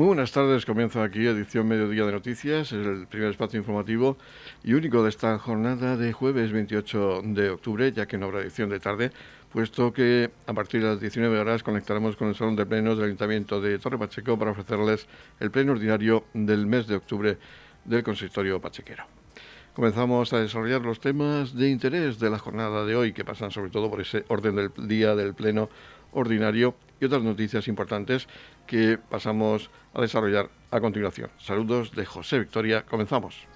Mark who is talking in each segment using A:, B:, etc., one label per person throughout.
A: Muy buenas tardes, comienza aquí edición Mediodía de Noticias, el primer espacio informativo y único de esta jornada de jueves 28 de octubre, ya que no habrá edición de tarde, puesto que a partir de las 19 horas conectaremos con el Salón de Plenos del Ayuntamiento de Torre Pacheco para ofrecerles el pleno ordinario del mes de octubre del Consistorio Pachequero. Comenzamos a desarrollar los temas de interés de la jornada de hoy, que pasan sobre todo por ese orden del día del pleno ordinario y otras noticias importantes que pasamos a desarrollar a continuación. Saludos de José Victoria. Comenzamos.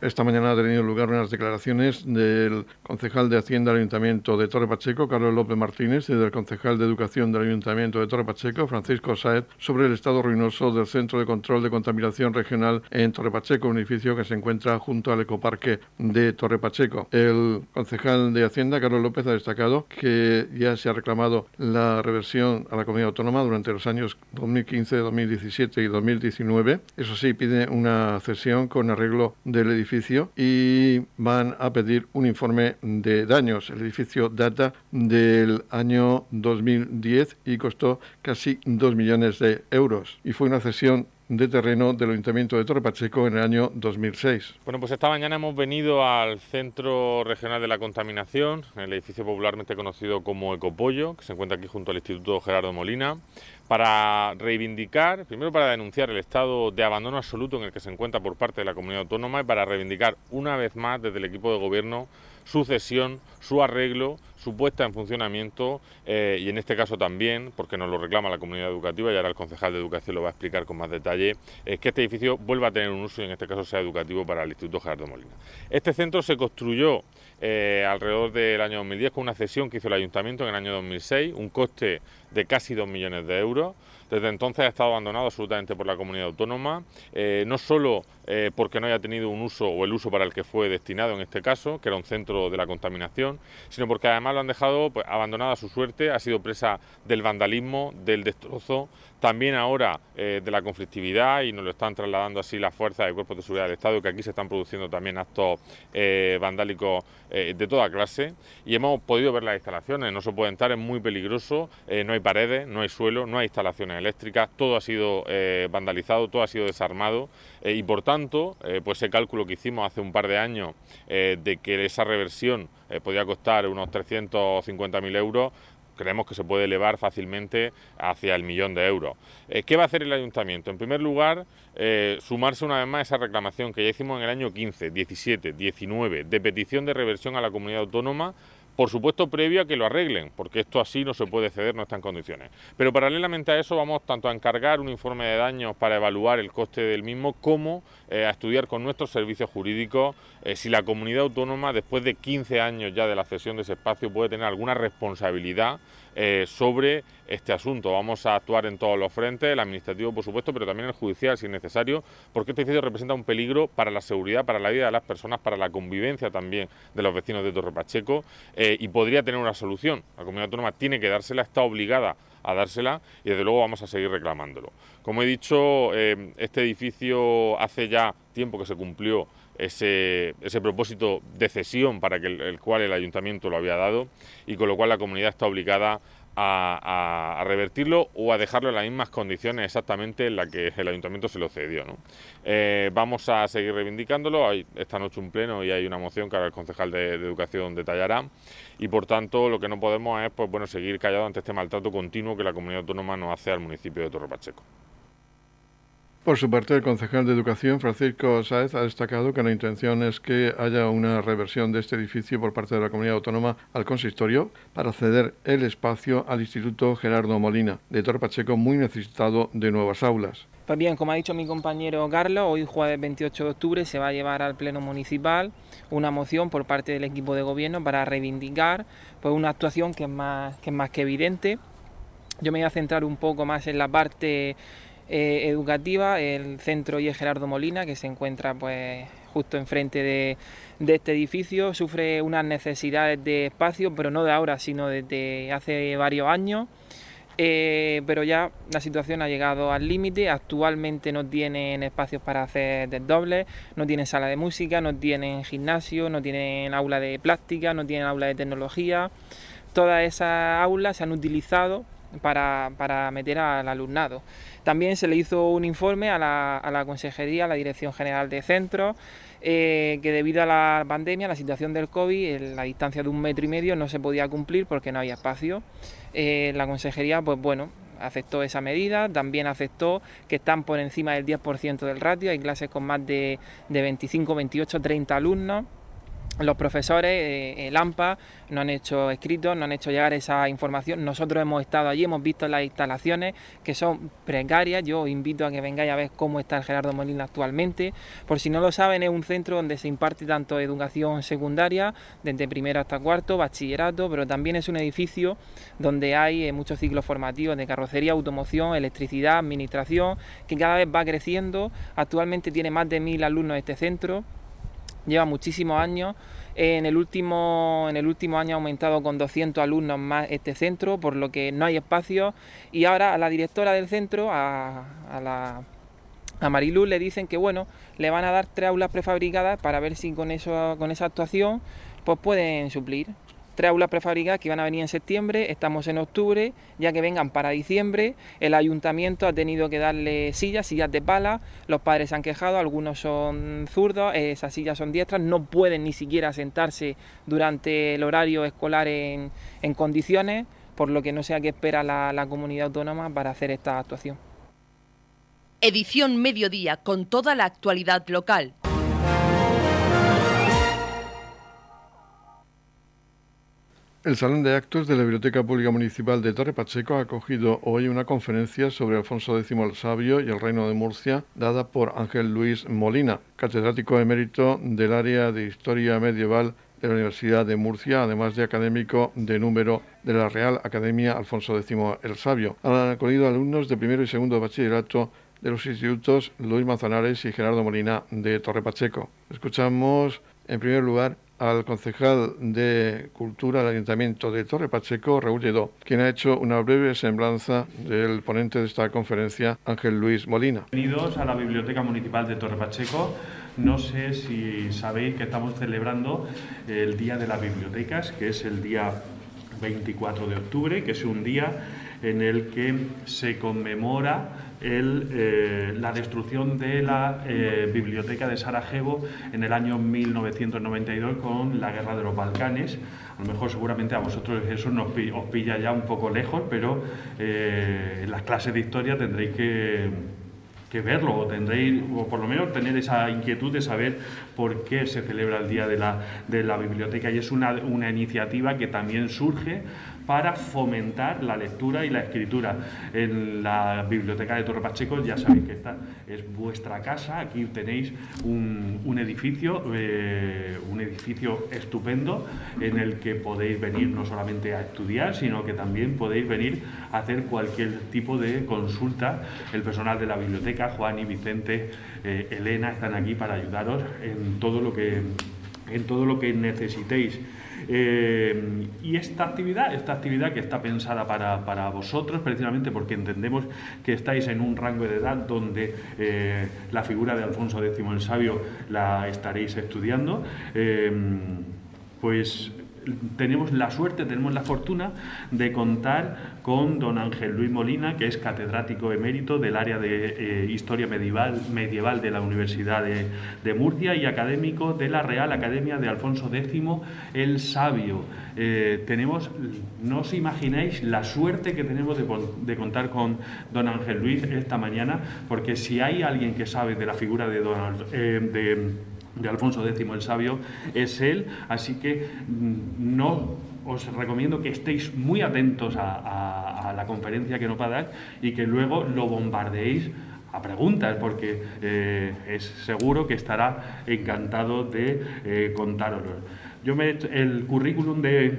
A: Esta mañana ha tenido lugar unas declaraciones del concejal de Hacienda del Ayuntamiento de Torre Pacheco, Carlos López Martínez, y del concejal de Educación del Ayuntamiento de Torre Pacheco, Francisco Saez, sobre el estado ruinoso del Centro de Control de Contaminación Regional en Torre Pacheco, un edificio que se encuentra junto al ecoparque de Torre Pacheco. El concejal de Hacienda, Carlos López, ha destacado que ya se ha reclamado la reversión a la comunidad autónoma durante los años 2015, 2017 y 2019. Eso sí, pide una cesión con arreglo del edificio y van a pedir un informe de daños. El edificio data del año 2010 y costó casi 2 millones de euros y fue una cesión de terreno del Ayuntamiento de Torre Pacheco en el año 2006.
B: Bueno, pues esta mañana hemos venido al Centro Regional de la Contaminación, el edificio popularmente conocido como Ecopollo, que se encuentra aquí junto al Instituto Gerardo Molina, para reivindicar, primero para denunciar el estado de abandono absoluto en el que se encuentra por parte de la comunidad autónoma y para reivindicar una vez más desde el equipo de gobierno su cesión, su arreglo, su puesta en funcionamiento eh, y en este caso también, porque nos lo reclama la comunidad educativa y ahora el concejal de educación lo va a explicar con más detalle, es que este edificio vuelva a tener un uso y en este caso sea educativo para el Instituto Gerardo Molina. Este centro se construyó eh, alrededor del año 2010 con una cesión que hizo el ayuntamiento en el año 2006, un coste de casi 2 millones de euros. Desde entonces ha estado abandonado absolutamente por la comunidad autónoma, eh, no solo eh, porque no haya tenido un uso o el uso para el que fue destinado en este caso, que era un centro de la contaminación, sino porque además lo han dejado pues, abandonado a su suerte, ha sido presa del vandalismo, del destrozo, también ahora eh, de la conflictividad y nos lo están trasladando así las fuerzas de cuerpos de seguridad del Estado, que aquí se están produciendo también actos vandálicos de toda clase. Y hemos podido ver las instalaciones, no se puede entrar, es muy peligroso, no hay paredes, no hay suelo, no hay instalaciones eléctricas, todo ha sido eh, vandalizado, todo ha sido desarmado. Eh, y por tanto, eh, pues ese cálculo que hicimos hace un par de años de que esa reversión podía costar unos 350.000 euros, creemos que se puede elevar fácilmente hacia el millón de euros. ¿Qué va a hacer el ayuntamiento? En primer lugar, sumarse una vez más a esa reclamación que ya hicimos en el año 15, 17, 19 de petición de reversión a la comunidad autónoma por supuesto previo a que lo arreglen, porque esto así no se puede ceder, no está en condiciones. Pero paralelamente a eso vamos tanto a encargar un informe de daños para evaluar el coste del mismo, como eh, a estudiar con nuestros servicios jurídicos eh, si la comunidad autónoma, después de 15 años ya de la cesión de ese espacio, puede tener alguna responsabilidad eh, sobre este asunto. Vamos a actuar en todos los frentes, el administrativo por supuesto, pero también el judicial si es necesario, porque este edificio representa un peligro para la seguridad, para la vida de las personas, para la convivencia también de los vecinos de Torre Pacheco y podría tener una solución. La comunidad autónoma tiene que dársela, está obligada a dársela y desde luego vamos a seguir reclamándolo. Como he dicho, eh, este edificio hace ya tiempo que se cumplió ese, ese propósito de cesión para el, cual el ayuntamiento lo había dado y con lo cual la comunidad está obligada a, revertirlo o a dejarlo en las mismas condiciones exactamente en las que el ayuntamiento se lo cedió. Eh, vamos a seguir reivindicándolo. Hay esta noche un pleno y hay una moción que ahora el concejal de, Educación detallará. Y por tanto, lo que no podemos es pues, bueno, seguir callado ante este maltrato continuo que la comunidad autónoma nos hace al municipio de Torre Pacheco.
A: Por su parte, el concejal de Educación, Francisco Sáez, ha destacado que la intención es que haya una reversión de este edificio por parte de la comunidad autónoma al consistorio para ceder el espacio al Instituto Gerardo Molina de Torpacheco, muy necesitado de nuevas aulas.
C: Pues bien, como ha dicho mi compañero Carlos, hoy jueves 28 de octubre se va a llevar al Pleno Municipal una moción por parte del equipo de gobierno para reivindicar pues, una actuación que es más que, es más que evidente. Yo me voy a centrar un poco más en la parte eh, educativa, el centro y Gerardo Molina, que se encuentra pues justo enfrente de, este edificio, sufre unas necesidades de espacio, pero no de ahora, sino desde hace varios años. Eh, pero ya la situación ha llegado al límite. Actualmente no tienen espacios para hacer desdobles, no tienen sala de música, no tienen gimnasio, no tienen aula de plástica, no tienen aula de tecnología. Todas esas aulas se han utilizado para, para, meter al alumnado. También se le hizo un informe a la, a la Consejería, a la Dirección General de Centros, eh, que debido a la pandemia, la situación del COVID, la distancia de un metro y medio no se podía cumplir porque no había espacio. Eh, la consejería, pues bueno, aceptó esa medida, también aceptó que están por encima del 10% del ratio, hay clases con más de, de 25, 28, 30 alumnos los profesores, eh, el AMPA, no han hecho escritos, no han hecho llegar esa información. Nosotros hemos estado allí, hemos visto las instalaciones que son precarias. Yo os invito a que vengáis a ver cómo está el Gerardo Molina actualmente. Por si no lo saben, es un centro donde se imparte tanto educación secundaria, desde primero hasta cuarto, bachillerato, pero también es un edificio donde hay eh, muchos ciclos formativos de carrocería, automoción, electricidad, administración, que cada vez va creciendo. Actualmente tiene más de mil alumnos este centro lleva muchísimos años. En el, último, en el último año ha aumentado con 200 alumnos más este centro, por lo que no hay espacio. Y ahora a la directora del centro, a, a la a le dicen que bueno, le van a dar tres aulas prefabricadas para ver si con eso, con esa actuación, pues pueden suplir tres aulas prefabricadas que iban a venir en septiembre, estamos en octubre, ya que vengan para diciembre, el ayuntamiento ha tenido que darle sillas, sillas de pala, los padres se han quejado, algunos son zurdos, esas sillas son diestras, no pueden ni siquiera sentarse durante el horario escolar en, condiciones, por lo que no sé a qué espera la, la comunidad autónoma para hacer esta actuación.
D: Edición Mediodía con toda la actualidad local.
A: El Salón de Actos de la Biblioteca Pública Municipal de Torre Pacheco ha acogido hoy una conferencia sobre Alfonso X el Sabio y el Reino de Murcia, dada por Ángel Luis Molina, catedrático emérito del área de Historia Medieval de la Universidad de Murcia, además de académico de número de la Real Academia Alfonso X el Sabio. Han acudido alumnos de primero y segundo bachillerato de los institutos Luis Manzanares y Gerardo Molina de Torre Pacheco. Escuchamos en primer lugar al concejal de Cultura del Ayuntamiento de Torre Pacheco, Raúl Lledó, quien ha hecho una breve semblanza del ponente de esta conferencia, Ángel Luis Molina.
E: Bienvenidos a la Biblioteca Municipal de Torre Pacheco. No sé si sabéis que estamos celebrando el Día de las Bibliotecas, que es el día 24 de octubre, que es un día en el que se conmemora eh, la destrucción de la eh, biblioteca de Sarajevo en el año 1992 con la guerra de los Balcanes. A lo mejor seguramente a vosotros eso nos, os pilla ya un poco lejos, pero eh, en las clases de historia tendréis que, que verlo o tendréis, o por lo menos tener esa inquietud de saber por qué se celebra el Día de la, de la Biblioteca. Y es una, una iniciativa que también surge para fomentar la lectura y la escritura. En la biblioteca de Torre Pacheco ya sabéis que esta es vuestra casa, aquí tenéis un, edificio, eh, un edificio estupendo en el que podéis venir no solamente a estudiar, sino que también podéis venir a hacer cualquier tipo de consulta. El personal de la biblioteca, Juan y Vicente, eh, Elena, están aquí para ayudaros en todo lo que, en todo lo que necesitéis. Eh, y esta actividad, esta actividad que está pensada para, vosotros, precisamente porque entendemos que estáis en un rango de edad donde eh, la figura de Alfonso X el Sabio la estaréis estudiando, eh, pues tenemos la suerte, tenemos la fortuna de contar con don Ángel Luis Molina, que es catedrático emérito del área de eh, Historia medieval, medieval, de la Universidad de, Murcia y académico de la Real Academia de Alfonso X el Sabio. Eh, tenemos, no os imagináis la suerte que tenemos de, contar con don Ángel Luis esta mañana, porque si hay alguien que sabe de la figura de don eh, de Alfonso X el Sabio es él, así que mm, no os recomiendo que estéis muy atentos a, la conferencia que nos va a dar y que luego lo bombardeéis a preguntas, porque eh, es seguro que estará encantado de eh, contároslo. Yo me, el currículum de,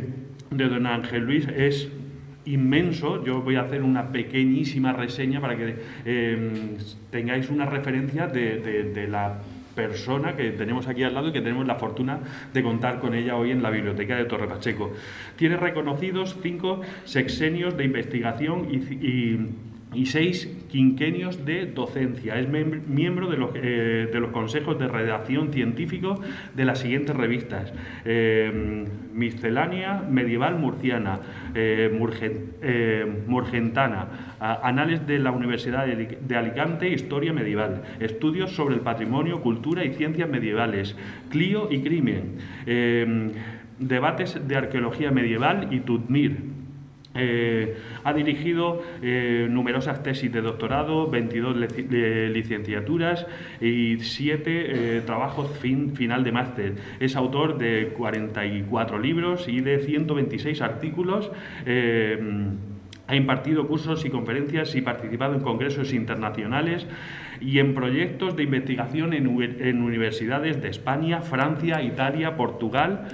E: don Ángel Luis es inmenso. Yo voy a hacer una pequeñísima reseña para que eh, tengáis una referencia de la persona que tenemos aquí al lado y que tenemos la fortuna de contar con ella hoy en la biblioteca de Torre Pacheco. Tiene reconocidos cinco sexenios de investigación y, seis quinquenios de docencia. Es miembro de los, eh, de los, consejos de redacción científico de las siguientes revistas: eh, Miscelánea Medieval Murciana, eh, Murgentana, Anales de la Universidad de Alicante, Historia Medieval, Estudios sobre el Patrimonio, Cultura y Ciencias Medievales, Clio y Crimen, Debates de Arqueología Medieval y Tutmir. Eh, ha dirigido eh, numerosas tesis de doctorado, 22 licenciaturas y 7 eh, trabajos fin, final de máster. Es autor de 44 libros y de 126 artículos. ha impartido cursos y conferencias y participado en congresos internacionales y en proyectos de investigación en universidades de España, Francia, Italia, Portugal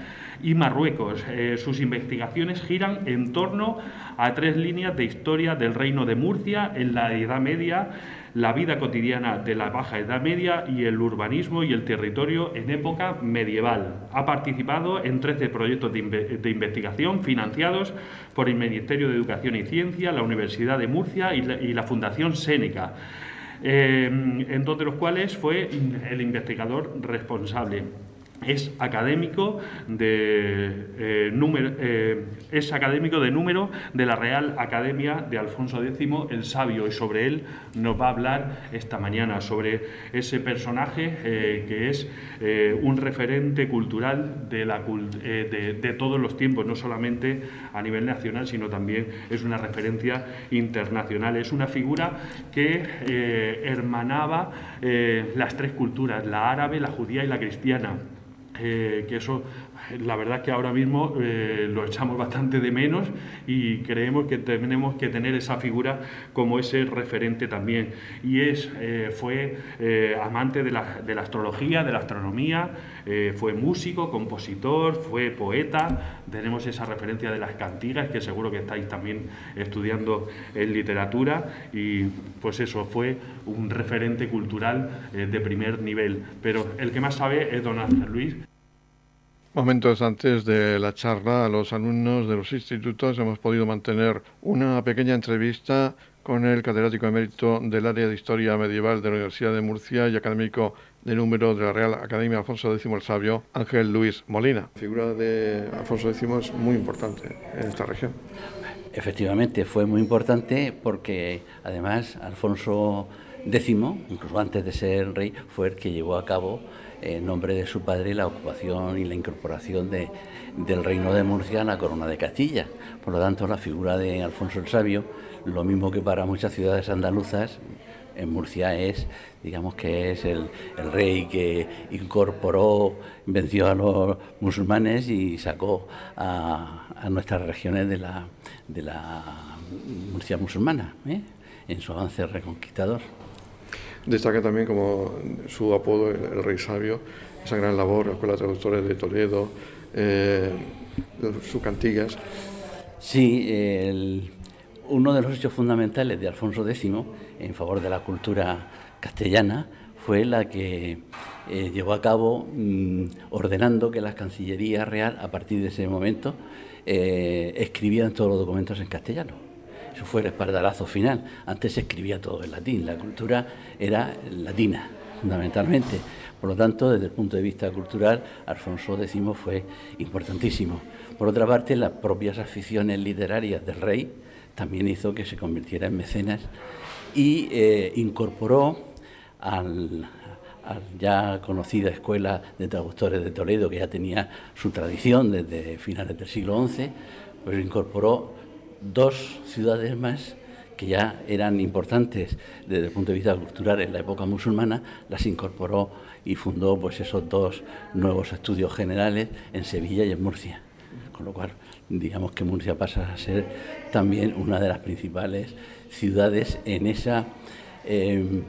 E: y Marruecos. Eh, sus investigaciones giran en torno a tres líneas de historia del reino de Murcia en la Edad Media, la vida cotidiana de la Baja Edad Media y el urbanismo y el territorio en época medieval. Ha participado en 13 proyectos de, investigación financiados por el Ministerio de Educación y Ciencia, la Universidad de Murcia y la, Fundación Séneca. Eh, en dos de los cuales fue el investigador responsable es académico de eh, número eh, es académico de número de la Real Academia de Alfonso X el Sabio y sobre él nos va a hablar esta mañana sobre ese personaje eh, que es un referente cultural de, la, de, todos los tiempos no solamente a nivel nacional sino también es una referencia internacional. Es una figura que hermanaba las tres culturas la árabe la judía y la cristiana eh, que eso la verdad es que ahora mismo eh, lo echamos bastante de menos y creemos que tenemos que tener esa figura como ese referente también. Y es, eh, fue amante de la, de la, astrología, de la astronomía, fue músico, compositor, fue poeta. Tenemos esa referencia de las cantigas, que seguro que estáis también estudiando en literatura. Y pues eso, fue un referente cultural de primer nivel. Pero el que más sabe es don Ángel Luis.
A: Momentos antes de la charla a los alumnos de los institutos hemos podido mantener una pequeña entrevista con el catedrático emérito del área de Historia Medieval de la Universidad de Murcia y académico de número de la Real Academia Alfonso X el Sabio, Ángel Luis Molina. La figura de Alfonso X es muy importante en esta región.
F: Efectivamente, fue muy importante porque además Alfonso X, incluso antes de ser rey, fue el que llevó a cabo en nombre de su padre la ocupación y la incorporación de, del reino de Murcia a la corona de Castilla. Por lo tanto, la figura de Alfonso el Sabio, lo mismo que para muchas ciudades andaluzas, en Murcia es, digamos que es el, rey que incorporó, venció a los musulmanes y sacó a, nuestras regiones de la, de la Murcia musulmana, ¿eh? en su avance reconquistador.
A: Destaca también como su apodo, el, Rey Sabio, esa gran labor, la Escuela de Traductores de Toledo, eh, sus cantigas.
F: Sí, uno de los hechos fundamentales de Alfonso X en favor de la cultura castellana fue la que eh, llevó a cabo mm, ordenando que la Cancillería Real, a partir de ese momento, eh, escribían todos los documentos en castellano. Eso fue el espaldarazo final. Antes se escribía todo en latín, la cultura era latina, fundamentalmente. Por lo tanto, desde el punto de vista cultural, Alfonso X fue importantísimo. Por otra parte, las propias aficiones literarias del rey también hizo que se convirtiera en mecenas y eh, incorporó al, ya conocida Escuela de Traductores de Toledo, que ya tenía su tradición desde finales del siglo XI, pues incorporó dos ciudades más que ya eran importantes desde el punto de vista cultural en la época musulmana, las incorporó y fundó pues esos dos nuevos estudios generales en Sevilla y en Murcia. Con lo cual, digamos que Murcia pasa a ser también una de las principales ciudades en esa em,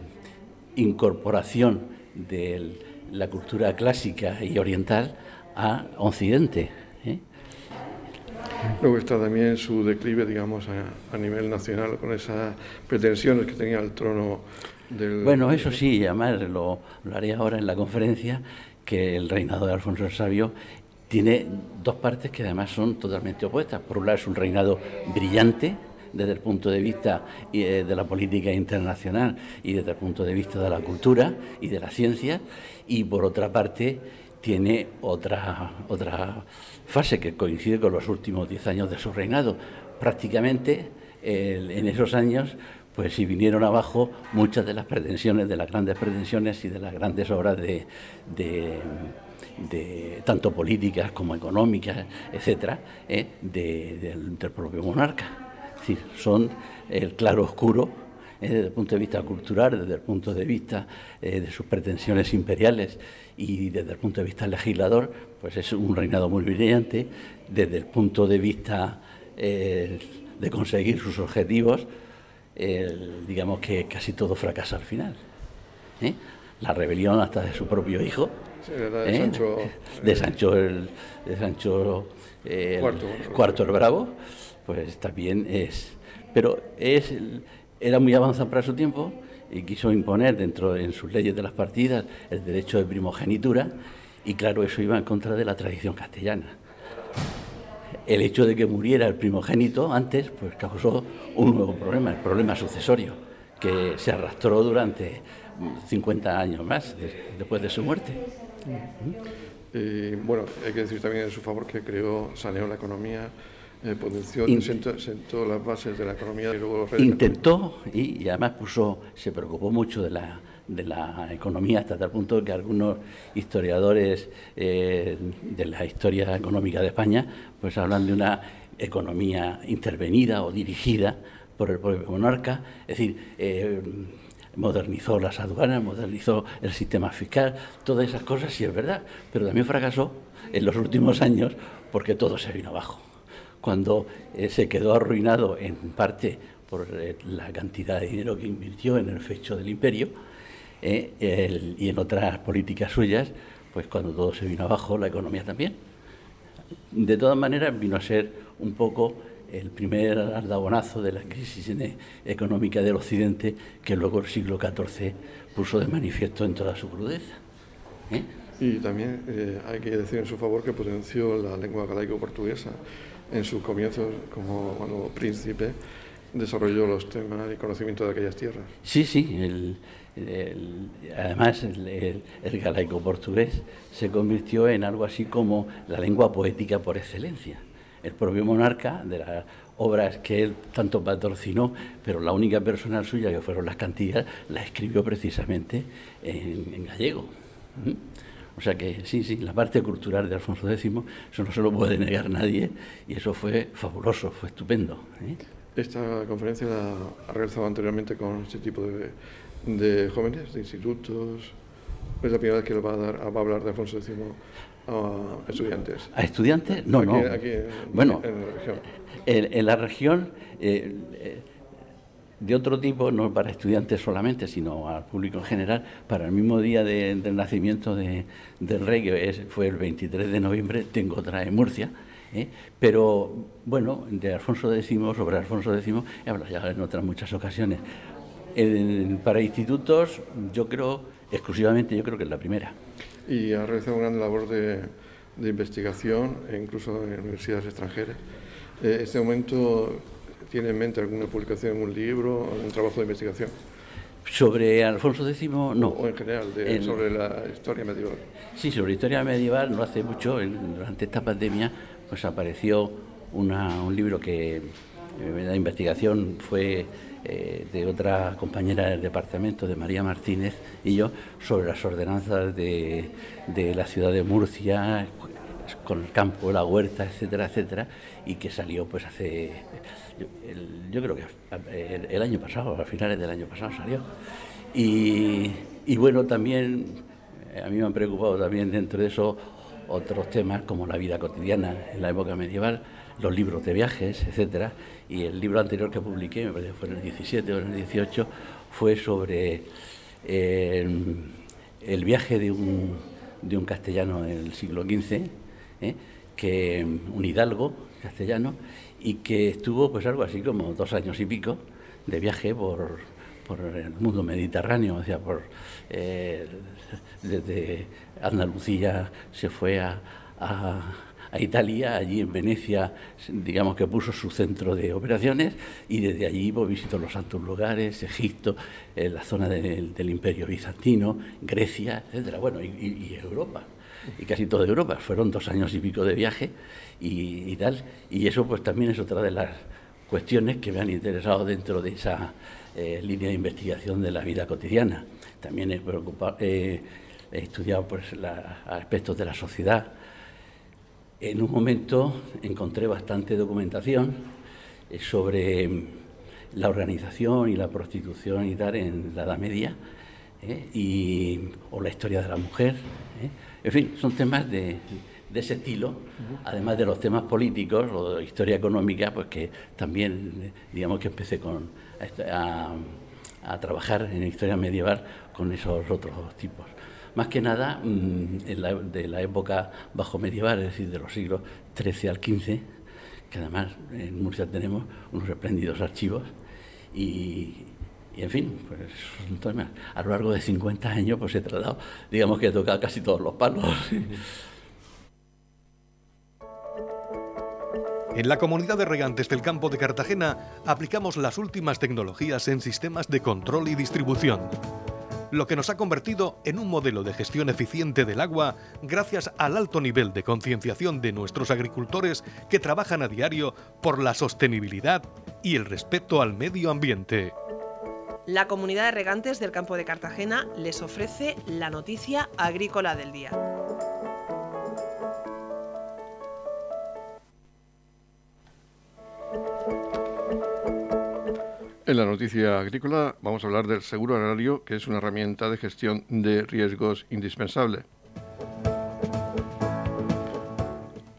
F: incorporación de la cultura clásica y oriental a Occidente.
A: Luego está también su declive, digamos, a, nivel nacional, con esas pretensiones que tenía el trono del...
F: Bueno, eso sí, además lo, lo haré ahora en la conferencia, que el reinado de Alfonso el Sabio tiene dos partes que además son totalmente opuestas. Por un lado es un reinado brillante, desde el punto de vista eh, de la política internacional y desde el punto de vista de la cultura y de la ciencia, y por otra parte tiene otra, otra fase que coincide con los últimos diez años de su reinado. Prácticamente en esos años pues si vinieron abajo muchas de las pretensiones, de las grandes pretensiones y de las grandes obras de, tanto políticas como económicas, etcétera, eh, del, propio monarca. Es decir, son el claro oscuro eh, desde el punto de vista cultural, desde el punto de vista eh, de sus pretensiones imperiales y desde el punto de vista legislador, pues es un reinado muy brillante. Desde el punto de vista de conseguir sus objetivos, digamos que casi todo fracasa al final. ¿eh? La rebelión hasta de su propio hijo.
A: de, ¿eh? Sancho,
F: de Sancho el, de Sancho cuarto, el Bravo, pues también es. Pero es, era muy avanzado para su tiempo y quiso imponer dentro en sus leyes de las partidas el derecho de primogenitura y claro, eso iba en contra de la tradición castellana el hecho de que muriera el primogénito antes, pues causó un nuevo problema, el problema sucesorio, que se arrastró durante 50 años más después de su muerte.
A: Y, bueno, hay que decir también en su favor que creó, saneó la economía, eh, potenció, sentó, las bases de la economía y luego...
F: Intentó y además puso, se preocupó mucho de la de la economía hasta tal punto que algunos historiadores eh, de la historia económica de España pues hablan de una economía intervenida o dirigida por el propio monarca, es decir, eh, modernizó las aduanas, modernizó el sistema fiscal, todas esas cosas sí es verdad, pero también fracasó en los últimos años porque todo se vino abajo. Cuando eh, se quedó arruinado en parte por la cantidad de dinero que invirtió en el fecho del imperio, eh, y en otras políticas suyas, pues cuando todo se vino abajo, la economía también. De todas maneras, vino a ser un poco el primer aldabonazo de la crisis económica del Occidente que luego el siglo XIV puso de manifiesto en toda su crudeza.
A: ¿eh? Y también eh, hay que decir en su favor que potenció la lengua galaico-portuguesa en sus comienzos como príncipe desarrolló los temas y conocimiento de aquellas tierras.
F: Sí, sí. El, además, el, galaico portugués se convirtió en algo así como la lengua poética por excelencia. El propio monarca, de las obras que él tanto patrocinó, pero la única persona suya que fueron las cantigas, la escribió precisamente en, gallego. ¿Mm? O sea que sí, sí, la parte cultural de Alfonso X, eso no se lo puede negar nadie, y eso fue fabuloso, fue estupendo. ¿eh?
A: Esta conferencia la ha realizado anteriormente con este tipo de, jóvenes, de institutos. Es la primera vez que va a, dar, va a hablar de Alfonso X a estudiantes.
F: ¿A estudiantes? No, no. Aquí bueno, en la región. En, la región, eh, eh, de otro tipo, no para estudiantes solamente, sino al público en general, para el mismo día del nacimiento de, del rey, que fue el 23 de noviembre, tengo otra en Murcia ¿eh? Pero bueno, de Alfonso X, sobre Alfonso X, he hablado ya en otras muchas ocasiones. para institutos, yo creo, exclusivamente, yo creo que es la primera.
A: Y ha realizado una gran labor de, investigación, e incluso en universidades extranjeras. ¿En eh, este momento tiene en mente alguna publicación, un libro, algún trabajo de investigación?
F: Sobre Alfonso X, no.
A: O en general, sobre la historia medieval.
F: Sí, sobre la historia medieval, no hace mucho, durante esta pandemia, pues apareció un libro que eh, la investigación fue eh, de otra compañera del departamento, de María Martínez, y yo, sobre las ordenanzas de, la ciudad de Murcia, con el campo, la huerta, etcétera, etcétera, y que salió pues hace, yo, creo que el, año pasado, a finales del año pasado salió. Y, bueno, también eh, a mí me han preocupado también dentro de eso otros temas como la vida cotidiana en la época medieval, los libros de viajes, etcétera. Y el libro anterior que publiqué, me parece que fue en el 17 o en el 18, fue sobre eh, el viaje de un, de un castellano del siglo XV, ¿eh? que, un hidalgo castellano, y que estuvo pues algo así como dos años y pico de viaje por, por el mundo mediterráneo, o sea, por, eh, desde Andalucía se fue a, a Italia, allí en Venecia, digamos que puso su centro de operaciones y desde allí pues, visitó los santos lugares, Egipto, eh, la zona del Imperio Bizantino, Grecia, etcétera, bueno, y, Europa y casi toda Europa. Fueron dos años y pico de viaje y, tal. Y eso pues también es otra de las cuestiones que me han interesado dentro de esa eh, línea de investigación de la vida cotidiana. También he, he estudiado pues, aspectos de la sociedad. En un momento encontré bastante documentación eh, sobre mm, la organización y la prostitución y tal en la Edad Media, eh, y, o la historia de la mujer. En fin, son temas de, de ese estilo, además de los temas políticos o de historia económica, pues que también, digamos que empecé con, a, trabajar en historia medieval con esos otros tipos. Más que nada mm, de la época bajo medieval, es decir, de los siglos XIII al XV, que además en Murcia tenemos unos espléndidos archivos y, en fin, pues a lo largo de 50 años pues he tratado, digamos que he tocado casi todos los palos.
G: En la comunidad de regantes del campo de Cartagena aplicamos las últimas tecnologías en sistemas de control y distribución, lo que nos ha convertido en un modelo de gestión eficiente del agua gracias al alto nivel de concienciación de nuestros agricultores que trabajan a diario por la sostenibilidad y el respeto al medio ambiente.
H: La comunidad de regantes del campo de Cartagena les ofrece la noticia agrícola del día.
A: En la noticia agrícola vamos a hablar del seguro agrario, que es una herramienta de gestión de riesgos indispensable.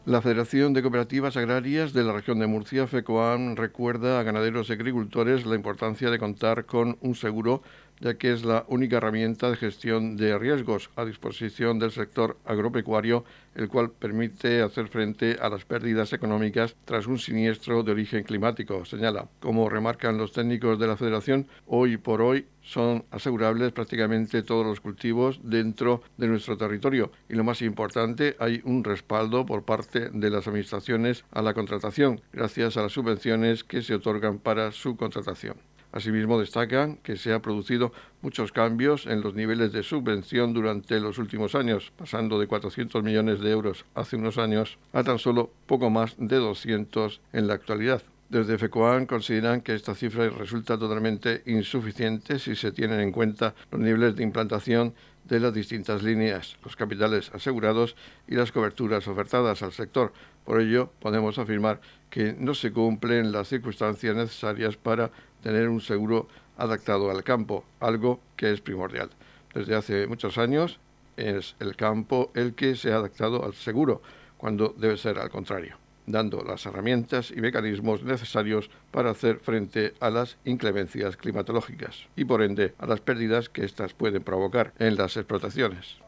A: La Federación de Cooperativas Agrarias de la región de Murcia, FECOAM, recuerda a ganaderos y agricultores la importancia de contar con un seguro ya que es la única herramienta de gestión de riesgos a disposición del sector agropecuario, el cual permite hacer frente a las pérdidas económicas tras un siniestro de origen climático, señala. Como remarcan los técnicos de la Federación, hoy por hoy son asegurables prácticamente todos los cultivos dentro de nuestro territorio y lo más importante, hay un respaldo por parte de las administraciones a la contratación, gracias a las subvenciones que se otorgan para su contratación. Asimismo, destacan que se han producido muchos cambios en los niveles de subvención durante los últimos años, pasando de 400 millones de euros hace unos años a tan solo poco más de 200 en la actualidad. Desde FECOAN consideran que esta cifra resulta totalmente insuficiente si se tienen en cuenta los niveles de implantación de las distintas líneas, los capitales asegurados y las coberturas ofertadas al sector. Por ello, podemos afirmar que no se cumplen las circunstancias necesarias para tener un seguro adaptado al campo, algo que es primordial. Desde hace muchos años es el campo el que se ha adaptado al seguro, cuando debe ser al contrario, dando las herramientas y mecanismos necesarios para hacer frente a las inclemencias climatológicas y por ende a las pérdidas que éstas pueden provocar en las explotaciones.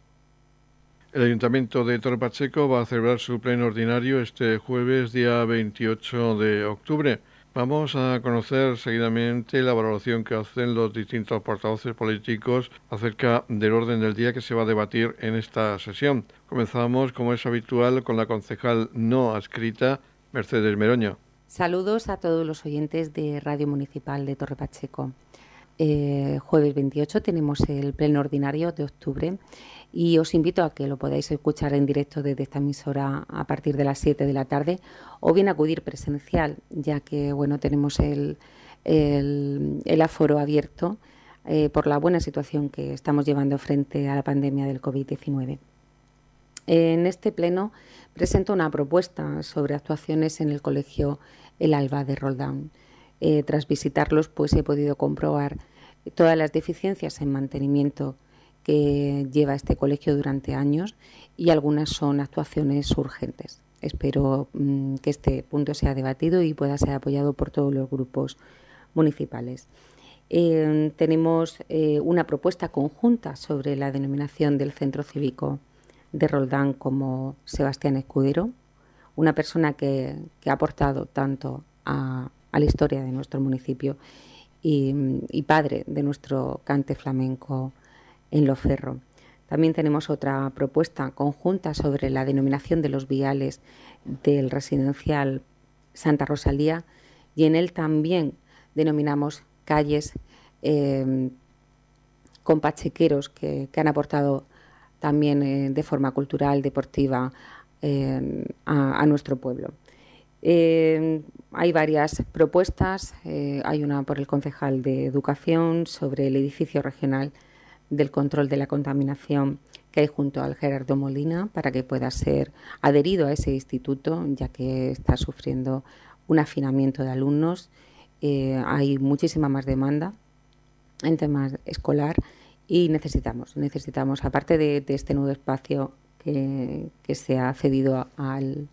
A: El Ayuntamiento de Torre Pacheco va a celebrar su pleno ordinario este jueves, día 28 de octubre. Vamos a conocer seguidamente la valoración que hacen los distintos portavoces políticos acerca del orden del día que se va a debatir en esta sesión. Comenzamos, como es habitual, con la concejal no adscrita, Mercedes Meroño.
I: Saludos a todos los oyentes de Radio Municipal de Torre Pacheco. Eh, jueves 28 tenemos el pleno ordinario de octubre y os invito a que lo podáis escuchar en directo desde esta emisora a partir de las 7 de la tarde o bien acudir presencial, ya que bueno tenemos el, el, aforo abierto eh, por la buena situación que estamos llevando frente a la pandemia del COVID-19. En este pleno presento una propuesta sobre actuaciones en el colegio El Alba de Roldán. Eh, tras visitarlos, pues he podido comprobar todas las deficiencias en mantenimiento que lleva este colegio durante años y algunas son actuaciones urgentes. Espero mm, que este punto sea debatido y pueda ser apoyado por todos los grupos municipales. Eh, tenemos eh, una propuesta conjunta sobre la denominación del centro cívico de Roldán como Sebastián Escudero, una persona que, ha aportado tanto a, la historia de nuestro municipio y, padre de nuestro cante flamenco en Loferro. También tenemos otra propuesta conjunta sobre la denominación de los viales del residencial Santa Rosalía y en él también denominamos calles eh, con pachequeros que, han aportado también eh, de forma cultural, deportiva, eh, a, nuestro pueblo. Hay varias propuestas. hay una por el concejal de Educación sobre el edificio regional del control de la contaminación que hay junto al Gerardo Molina para que pueda ser adherido a ese instituto, ya que está sufriendo un afinamiento de alumnos eh, hay muchísima más demanda en temas escolar y necesitamos, necesitamos, aparte de, este nuevo espacio que, se ha cedido al,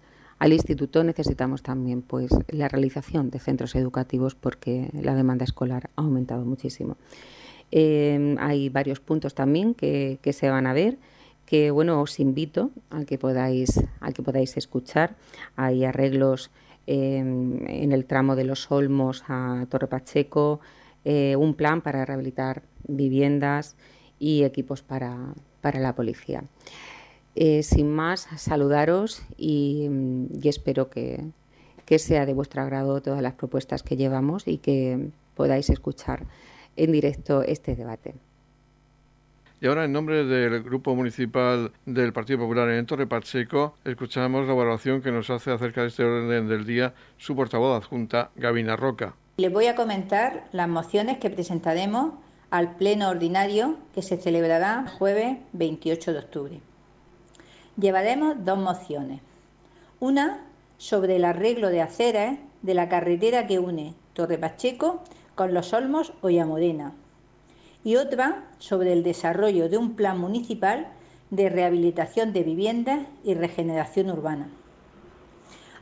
I: instituto, necesitamos también pues la realización de centros educativos porque la demanda escolar ha aumentado muchísimo. Eh, hay varios puntos también que, que, se van a ver que bueno os invito a que podáis a que podáis escuchar. Hay arreglos en el tramo de los Olmos a Torre Pacheco, eh, un plan para rehabilitar viviendas y equipos para, la policía. Eh, sin más, saludaros y, espero que, que, sea de vuestro agrado todas las propuestas que llevamos y que podáis escuchar en directo este debate.
A: Y ahora, en nombre del Grupo Municipal del Partido Popular en Torre Pacheco, escuchamos la evaluación que nos hace acerca de este orden del día su portavoz adjunta, Gabina Roca.
J: Les voy a comentar las mociones que presentaremos al Pleno Ordinario que se celebrará jueves 28 de octubre. Llevaremos dos mociones. Una sobre el arreglo de aceras de la carretera que une Torre Pacheco con Los Olmos o Yamodena y otra sobre el desarrollo de un plan municipal de rehabilitación de viviendas y regeneración urbana.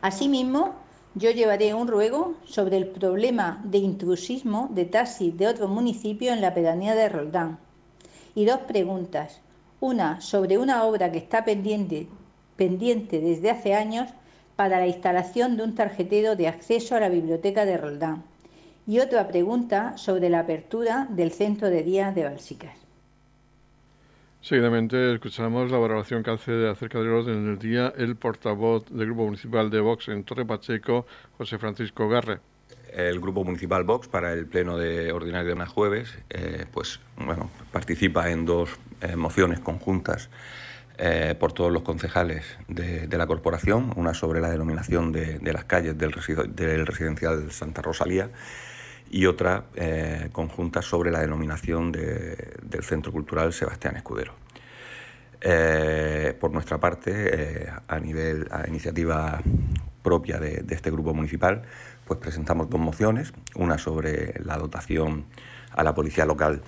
J: Asimismo, yo llevaré un ruego sobre el problema de intrusismo de taxis de otro municipio en la pedanía de Roldán y dos preguntas, una sobre una obra que está pendiente, pendiente desde hace años para la instalación de un tarjetero de acceso a la biblioteca de Roldán y otra pregunta sobre la apertura del centro de día de Balsicas.
A: Seguidamente escuchamos la valoración que hace acerca del orden del día el portavoz del Grupo Municipal de Vox en Torre Pacheco, José Francisco Garre.
K: El Grupo Municipal Vox para el Pleno de Ordinario de más jueves, eh, pues bueno, participa en dos eh, mociones conjuntas eh, por todos los concejales de, la corporación, una sobre la denominación de, las calles del, residencial Santa Rosalía y otra conjunta sobre la denominación del Centro Cultural Sebastián Escudero. Por nuestra parte, a nivel a iniciativa propia de, este grupo municipal, pues presentamos dos mociones, una sobre la dotación a la policía local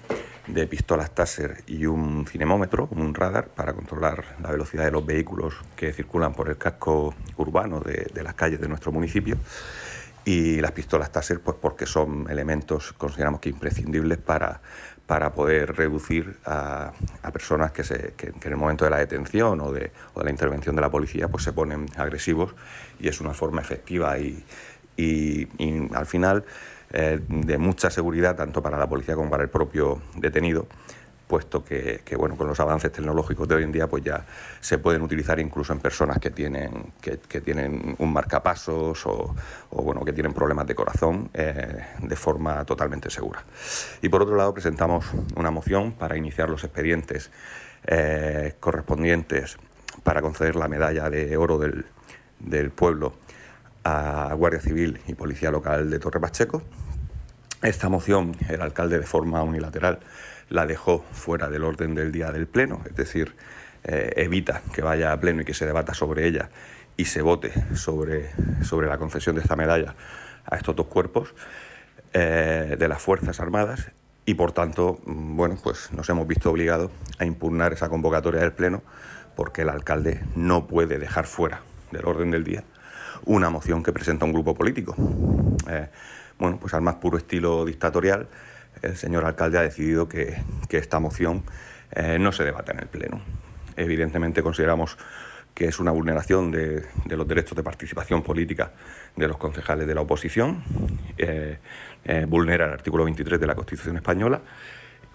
K: de pistolas Taser y un cinemómetro, un radar, para controlar la velocidad de los vehículos que circulan por el casco urbano de las calles de nuestro municipio. Y las pistolas Taser pues porque son elementos consideramos que imprescindibles para, para poder reducir a, personas que, se, que, en el momento de la detención o de, o de, la intervención de la policía pues se ponen agresivos. Y es una forma efectiva y, y, al final eh, de mucha seguridad tanto para la policía como para el propio detenido puesto que, bueno, con los avances tecnológicos de hoy en día pues ya se pueden utilizar incluso en personas que tienen, que, tienen un marcapasos o, bueno, que tienen problemas de corazón eh, de forma totalmente segura. Y por otro lado presentamos una moción para iniciar los expedientes eh, correspondientes para conceder la medalla de oro del pueblo a Guardia Civil y Policía Local de Torre Pacheco. Esta moción, el alcalde de forma unilateral la dejó fuera del orden del día del Pleno, es decir, eh, evita que vaya a Pleno y que se debata sobre ella y se vote sobre, sobre la concesión de esta medalla a estos dos cuerpos eh, de las Fuerzas Armadas y por tanto, mm, bueno, pues nos hemos visto obligados a impugnar esa convocatoria del Pleno porque el alcalde no puede dejar fuera del orden del día una moción que presenta un grupo político. Eh, bueno, pues al más puro estilo dictatorial, el señor alcalde ha decidido que, esta moción eh, no se debata en el Pleno. Evidentemente consideramos que es una vulneración de, los derechos de participación política de los concejales de la oposición, eh, vulnera el artículo 23 de la Constitución española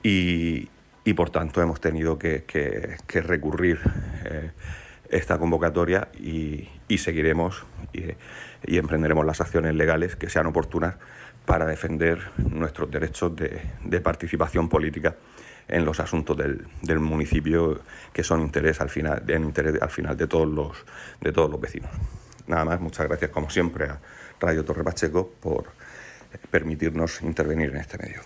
K: y, por tanto hemos tenido que, recurrir esta convocatoria y, seguiremos y, emprenderemos las acciones legales que sean oportunas para defender nuestros derechos de, participación política en los asuntos del, municipio que son interés al final, interés al final de todos los de todos los vecinos. Nada más, muchas gracias como siempre a Radio Torre Pacheco por permitirnos intervenir en este medio.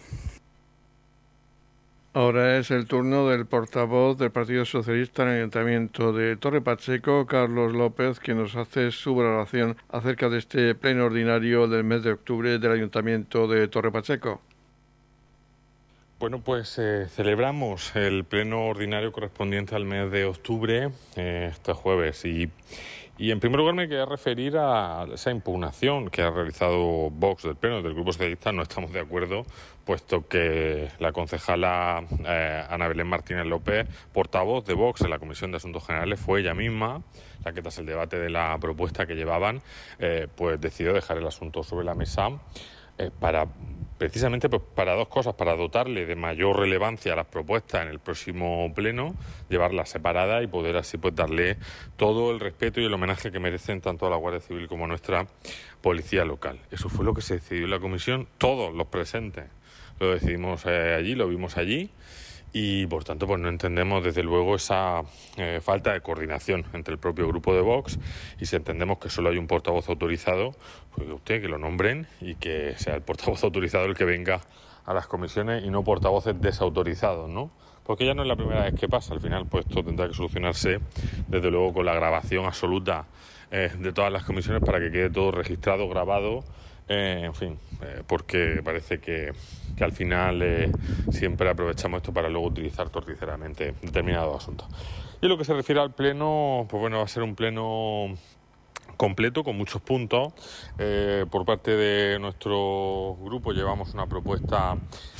A: Ahora es el turno del portavoz del Partido Socialista en el Ayuntamiento de Torre Pacheco, Carlos López, quien nos hace su valoración acerca de este pleno ordinario del mes de octubre del Ayuntamiento de Torre Pacheco.
B: Bueno, pues eh, celebramos el pleno ordinario correspondiente al mes de octubre eh, este jueves y y en primer lugar me quería referir a esa impugnación que ha realizado Vox del Pleno del Grupo Socialista. No estamos de acuerdo, puesto que la concejala eh, Ana Belén Martínez López, portavoz de Vox en la Comisión de Asuntos Generales, fue ella misma la que tras el debate de la propuesta que llevaban, eh, pues decidió dejar el asunto sobre la mesa eh, para precisamente pues, para dos cosas, para dotarle de mayor relevancia a las propuestas en el próximo pleno, llevarlas separadas y poder así pues darle todo el respeto y el homenaje que merecen tanto a la Guardia Civil como a nuestra policía local. Eso fue lo que se decidió en la comisión, todos los presentes lo decidimos eh, allí, lo vimos allí y por tanto pues no entendemos desde luego esa eh, falta de coordinación entre el propio grupo de Vox y si entendemos que solo hay un portavoz autorizado, pues usted que lo nombren y que sea el portavoz autorizado el que venga a las comisiones y no portavoces desautorizados, ¿no? Porque ya no es la primera vez que pasa, al final pues esto tendrá que solucionarse desde luego con la grabación absoluta eh, de todas las comisiones para que quede todo registrado, grabado eh, en fin, eh, porque parece que, al final eh, siempre aprovechamos esto para luego utilizar torticeramente determinados asuntos. Y lo que se refiere al pleno, pues bueno, va a ser un pleno completo con muchos puntos. por parte de nuestro grupo llevamos una propuesta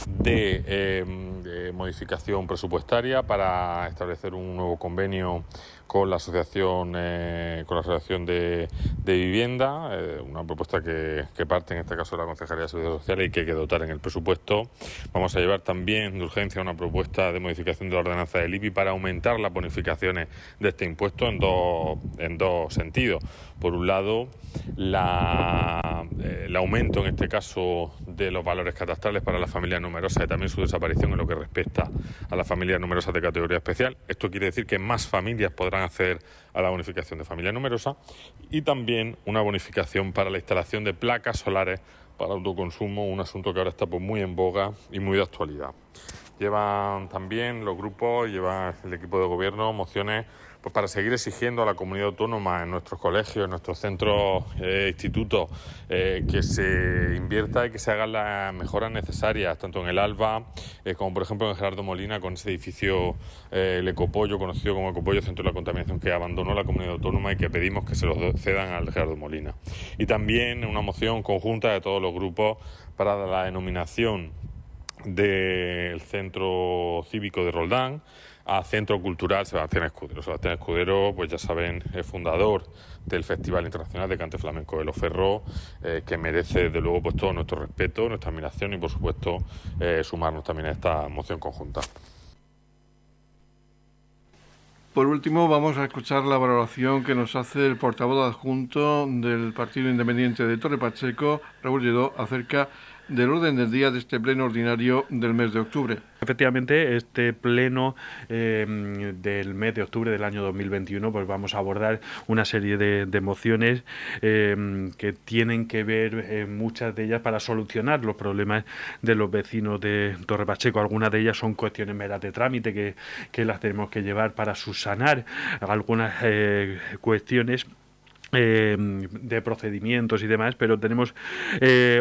B: de, modificación presupuestaria para establecer un nuevo convenio con la asociación eh, con la asociación de, vivienda eh, una propuesta que, parte en este caso de la Concejalía de Seguridad Social y que hay que dotar en el presupuesto. Vamos a llevar también de urgencia una propuesta de modificación de la ordenanza del IBI para aumentar las bonificaciones de este impuesto en dos en dos sentidos por un lado la, eh, el aumento en este caso de los valores catastrales para las familias numerosas y también su desaparición en lo que respecta a las familias numerosas de categoría especial esto quiere decir que más familias podrán hacer a la bonificación de familia numerosa y también una bonificación para la instalación de placas solares para autoconsumo, un asunto que ahora está pues, muy en boga y muy de actualidad. Llevan también los grupos, lleva el equipo de gobierno mociones pues para seguir exigiendo a la comunidad autónoma en nuestros colegios, en nuestros centros, e institutos, eh, que se invierta y que se hagan las mejoras necesarias, tanto en el ALBA eh, como por ejemplo en Gerardo Molina, con ese edificio, el Ecopollo, conocido como Ecopollo, Centro de la Contaminación, que abandonó la comunidad autónoma y que pedimos que se lo cedan al Gerardo Molina. Y también una moción conjunta de todos los grupos para la denominación del Centro Cívico de Roldán a Centro Cultural Sebastián Escudero. Sebastián Escudero, pues ya saben, es fundador del Festival Internacional de Cante Flamenco de Los Ferros, eh, que merece de luego pues todo nuestro respeto, nuestra admiración y por supuesto eh, sumarnos también a esta moción conjunta.
A: Por último, vamos a escuchar la valoración que nos hace el portavoz adjunto del Partido Independiente de Torre Pacheco, Raúl Lledó, acerca del orden del día de este pleno ordinario del mes de octubre.
E: Efectivamente, este pleno em, del mes de octubre del año 2021, pues vamos a abordar una serie de, mociones em, que tienen que ver eh, muchas de ellas para solucionar los problemas de los vecinos de Torre Pacheco. Algunas de ellas son cuestiones meras de trámite que, que las tenemos que llevar para subsanar algunas eh, cuestiones de procedimientos y demás, pero tenemos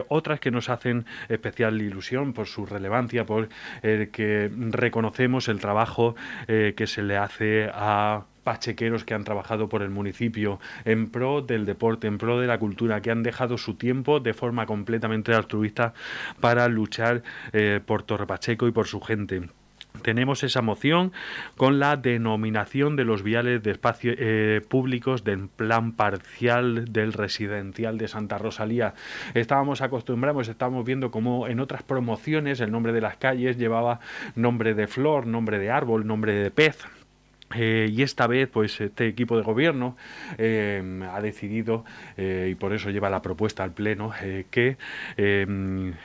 E: otras que nos hacen especial ilusión por su relevancia, por que reconocemos el trabajo que se le hace a pachequeros que han trabajado por el municipio en pro del deporte, en pro de la cultura, que han dejado su tiempo de forma completamente altruista para luchar eh, por Torre Pacheco y por su gente tenemos esa moción con la denominación de los viales de espacios eh, públicos del plan parcial del residencial de Santa Rosalía. Estábamos acostumbrados, estábamos viendo cómo en otras promociones el nombre de las calles llevaba nombre de flor, nombre de árbol, nombre de pez. Eh, y esta vez, pues este equipo de gobierno eh, ha decidido, eh, y por eso lleva la propuesta al Pleno, que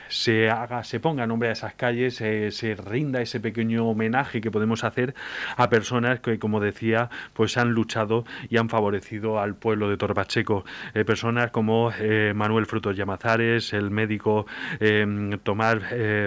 E: se haga, se ponga nombre a esas calles, se rinda ese pequeño homenaje que podemos hacer a personas que, como decía, pues han luchado y han favorecido al pueblo de Torpacheco. personas como Manuel Frutos Llamazares, el médico Tomás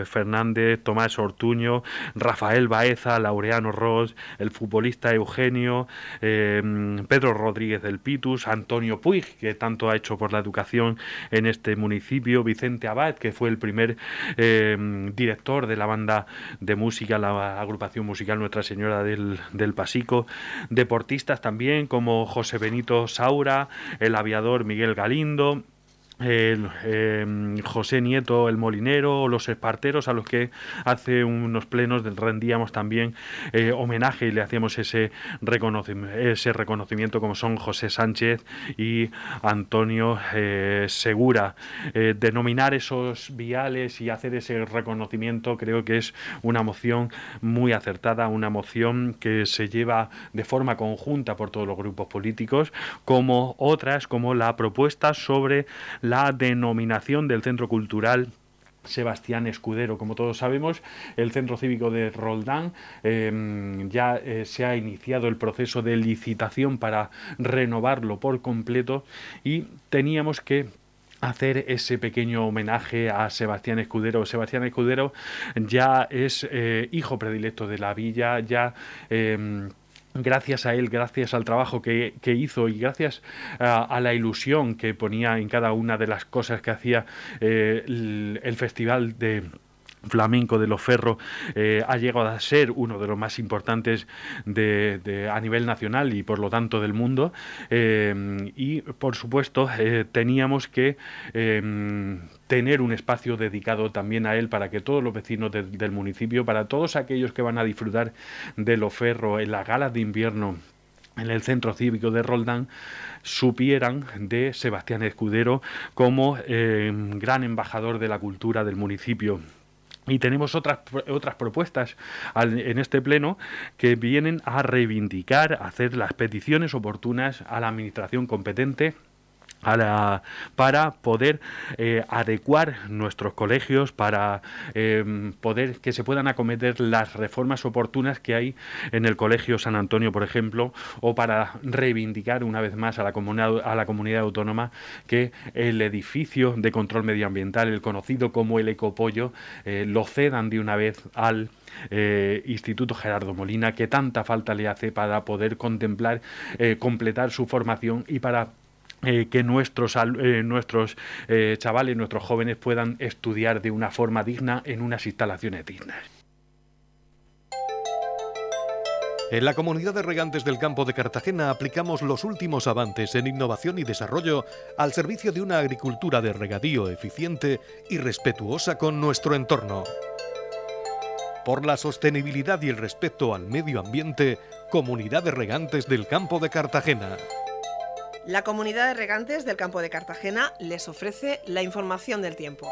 E: Fernández, Tomás Ortuño, Rafael Baeza, Laureano Ross, el futbolista Eugenio, em, Pedro Rodríguez del Pitus, Antonio Puig, que tanto ha hecho por la educación en este municipio, Vicente Abad, que fue el primer em, director de la banda de música, la agrupación musical Nuestra Señora del, del Pasico, deportistas también como José Benito Saura, el aviador Miguel Galindo, em, José Nieto el Molinero los esparteros a los que hace unos plenos rendíamos también eh, homenaje y le hacíamos ese reconocimiento, ese reconocimiento como son José Sánchez y Antonio eh, Segura. Eh, denominar esos viales y hacer ese reconocimiento creo que es una moción muy acertada, una moción que se lleva de forma conjunta por todos los grupos políticos, como otras, como la propuesta sobre la denominación del Centro Cultural Sebastián Escudero. Como todos sabemos, el Centro Cívico de Roldán em, ya eh, se ha iniciado el proceso de licitación para renovarlo por completo y teníamos que hacer ese pequeño homenaje a Sebastián Escudero. Sebastián Escudero ya es eh, hijo predilecto de la villa, ya em, gracias a él, gracias al trabajo que, hizo y gracias a, la ilusión que ponía en cada una de las cosas que hacía eh, el, festival de flamenco de los ferros eh, ha llegado a ser uno de los más importantes a nivel nacional y por lo tanto del mundo eh, y por supuesto teníamos que tener un espacio dedicado también a él para que todos los vecinos del municipio, para todos aquellos que van a disfrutar de lo ferro en las galas de invierno en el centro cívico de Roldán supieran de Sebastián Escudero como eh, gran embajador de la cultura del municipio. Y tenemos otras, otras propuestas en este pleno que vienen a reivindicar, hacer las peticiones oportunas a la administración competente para poder eh, adecuar nuestros colegios, para em, poder que se puedan acometer las reformas oportunas que hay en el Colegio San Antonio, por ejemplo, o para reivindicar una vez más a la comunidad, a la comunidad autónoma que el edificio de control medioambiental, el conocido como el Ecopollo, eh, lo cedan de una vez al eh, Instituto Gerardo Molina, que tanta falta le hace para poder contemplar, completar su formación y para eh, que nuestros, eh, nuestros eh, chavales, nuestros jóvenes puedan estudiar de una forma digna en unas instalaciones dignas.
G: En la comunidad de regantes del campo de Cartagena aplicamos los últimos avances en innovación y desarrollo al servicio de una agricultura de regadío eficiente y respetuosa con nuestro entorno. Por la sostenibilidad y el respeto al medio ambiente, Comunidad de Regantes del Campo de Cartagena.
H: La comunidad de regantes del campo de Cartagena les ofrece la información del tiempo.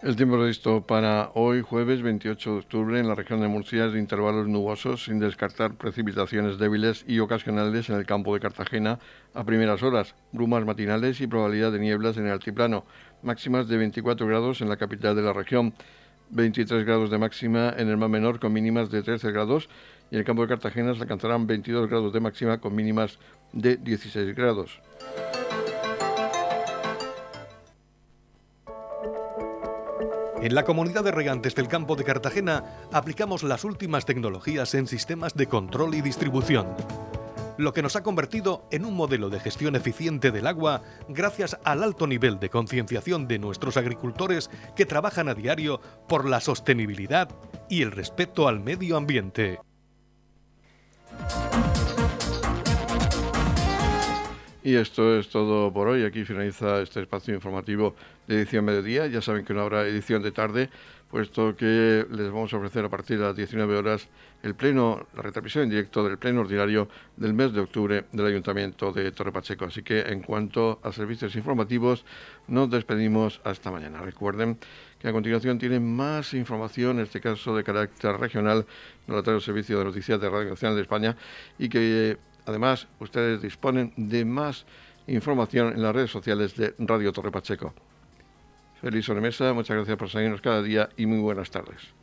A: El tiempo previsto para hoy, jueves 28 de octubre, en la región de Murcia es de intervalos nubosos, sin descartar precipitaciones débiles y ocasionales en el campo de Cartagena a primeras horas, brumas matinales y probabilidad de nieblas en el altiplano, máximas de 24 grados en la capital de la región. 23 grados de máxima en el mar menor con mínimas de 13 grados y en el campo de Cartagena se alcanzarán 22 grados de máxima con mínimas de 16 grados.
G: En la comunidad de regantes del campo de Cartagena aplicamos las últimas tecnologías en sistemas de control y distribución, lo que nos ha convertido en un modelo de gestión eficiente del agua gracias al alto nivel de concienciación de nuestros agricultores que trabajan a diario por la sostenibilidad y el respeto al medio ambiente.
A: Y esto es todo por hoy. Aquí finaliza este espacio informativo de edición mediodía. Ya saben que no habrá edición de tarde, puesto que les vamos a ofrecer a partir de las 19 horas el pleno, la retransmisión en directo del pleno ordinario del mes de octubre del Ayuntamiento de Torre Pacheco. Así que en cuanto a servicios informativos, nos despedimos hasta mañana. Recuerden que a continuación tienen más información, en este caso de carácter regional, no la trae el Servicio de Noticias de Radio Nacional de España y que Además, ustedes disponen de más información en las redes sociales de Radio Torre Pacheco. Feliz sobremesa, muchas gracias por seguirnos cada día y muy buenas tardes.